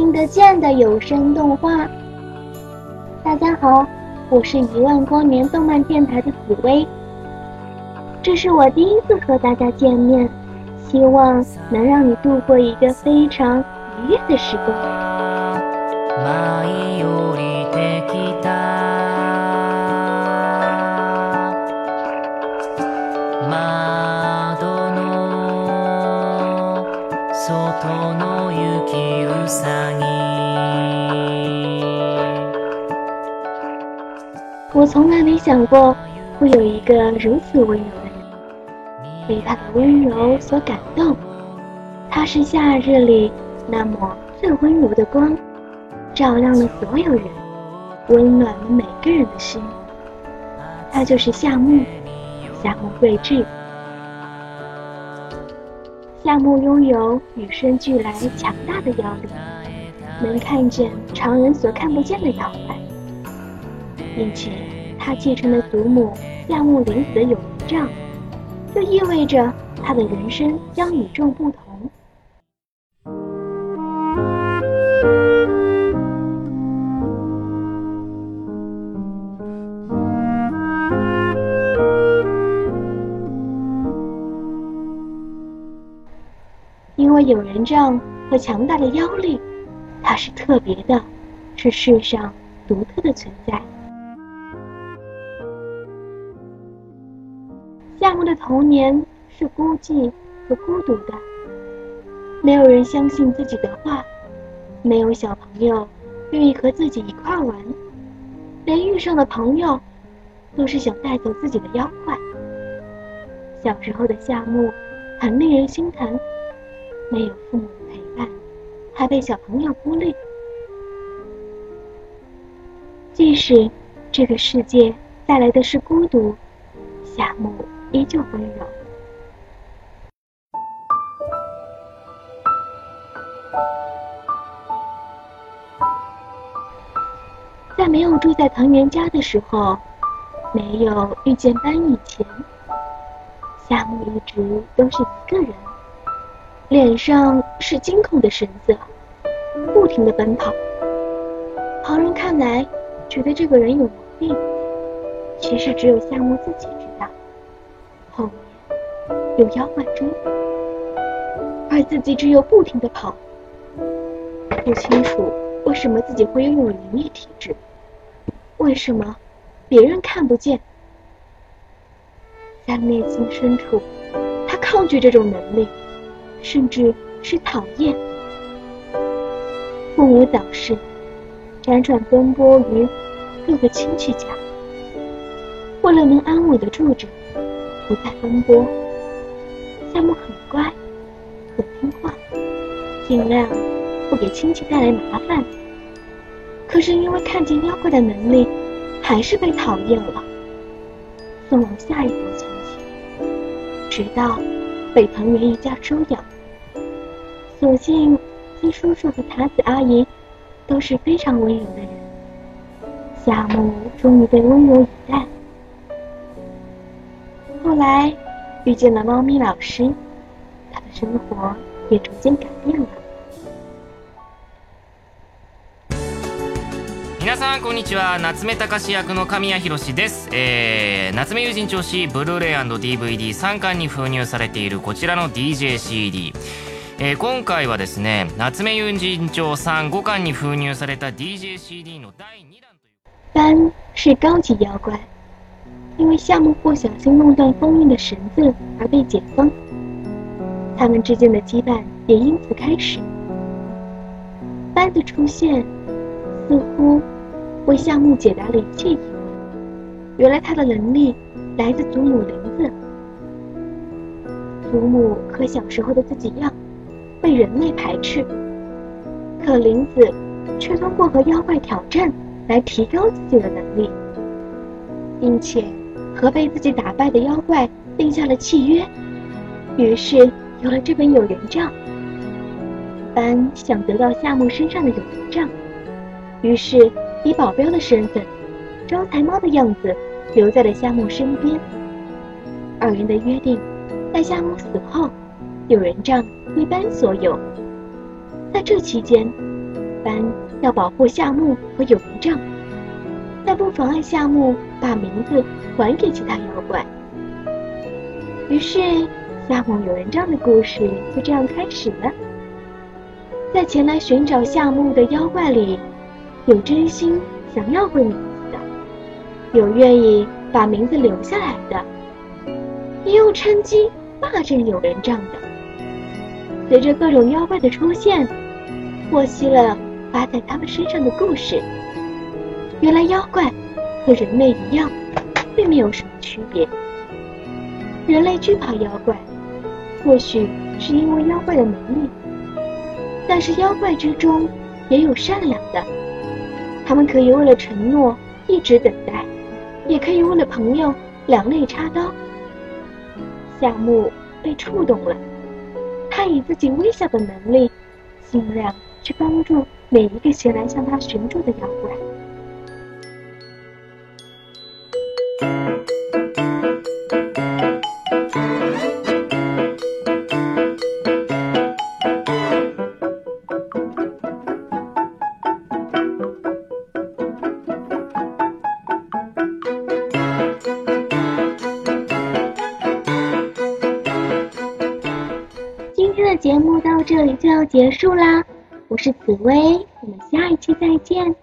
听得见的有声动画。大家好，我是一万光年动漫电台的紫薇。这是我第一次和大家见面，希望能让你度过一个非常愉悦的时光。从来没想过会有一个如此温柔的人，被他的温柔所感动。他是夏日里那抹最温柔的光，照亮了所有人，温暖了每个人的心。他就是夏目，夏目贵志。夏目拥有与生俱来强大的妖力，能看见常人所看不见的妖怪，并且他继承了祖母夏目林子的有灵杖，这意味着他的人生将与众不同。因为有人杖和强大的妖力，他是特别的，是世上独特的存在。夏木的童年是孤寂和孤独的，没有人相信自己的话，没有小朋友愿意和自己一块玩，连遇上的朋友都是想带走自己的妖怪。小时候的夏木很令人心疼。没有父母的陪伴，还被小朋友孤立。即使这个世界带来的是孤独，夏木依旧温柔。在没有住在藤原家的时候，没有遇见班以前，夏目一直都是一个人。脸上是惊恐的神色，不停的奔跑。旁人看来觉得这个人有毛病，其实只有夏目自己，后面有妖怪追，而自己只有不停的跑。不清楚为什么自己会拥有灵异体质，为什么别人看不见，在内心深处，他抗拒这种能力。甚至是讨厌。父母早逝，辗转奔波于各个亲戚家，为了能安稳的住着，不再奔波。夏目很乖，很听话，尽量不给亲戚带来麻烦。可是因为看见妖怪的能力，还是被讨厌了，送往下一国亲戚，直到被藤原一家收养。所幸，金叔叔和塔子阿姨都是非常温柔的人。夏目终于被温柔以待。后来，遇见了猫咪老师，他的生活也逐渐改变了。皆さんこんにちは。夏目隆役の神谷博です、えー、夏目友人調子ブルーレイ &DVD3 巻に封入されているこちらの DJCD えー、今回はですね夏目友人帳3 5巻に封入された DJCD の第2弾という。班是高级妖怪，因为夏目不小心弄断封印的绳子而被解封，他们之间的羁绊也因此开始。斑的出现似乎为夏目解答了一切疑问，原来他的能力来自祖母林子，祖母和小时候的自己一样。被人类排斥，可林子却通过和妖怪挑战来提高自己的能力，并且和被自己打败的妖怪定下了契约，于是有了这本有人帐。班想得到夏目身上的有人帐，于是以保镖的身份，招财猫的样子留在了夏目身边。二人的约定，在夏目死后。有人帐归班所有，在这期间，班要保护夏目和有人帐，但不妨碍夏目把名字还给其他妖怪。于是，夏目有人帐的故事就这样开始了。在前来寻找夏目的妖怪里，有真心想要回名字的，有愿意把名字留下来的，也有趁机霸占有人帐的。随着各种妖怪的出现，获悉了发在他们身上的故事。原来妖怪和人类一样，并没有什么区别。人类惧怕妖怪，或许是因为妖怪的能力，但是妖怪之中也有善良的，他们可以为了承诺一直等待，也可以为了朋友两肋插刀。夏目被触动了，他以自己微小的能力，尽量去帮助每一个前来向他寻助的妖怪。今天的节目到这里就要结束啦，我是紫薇，我们下一期再见。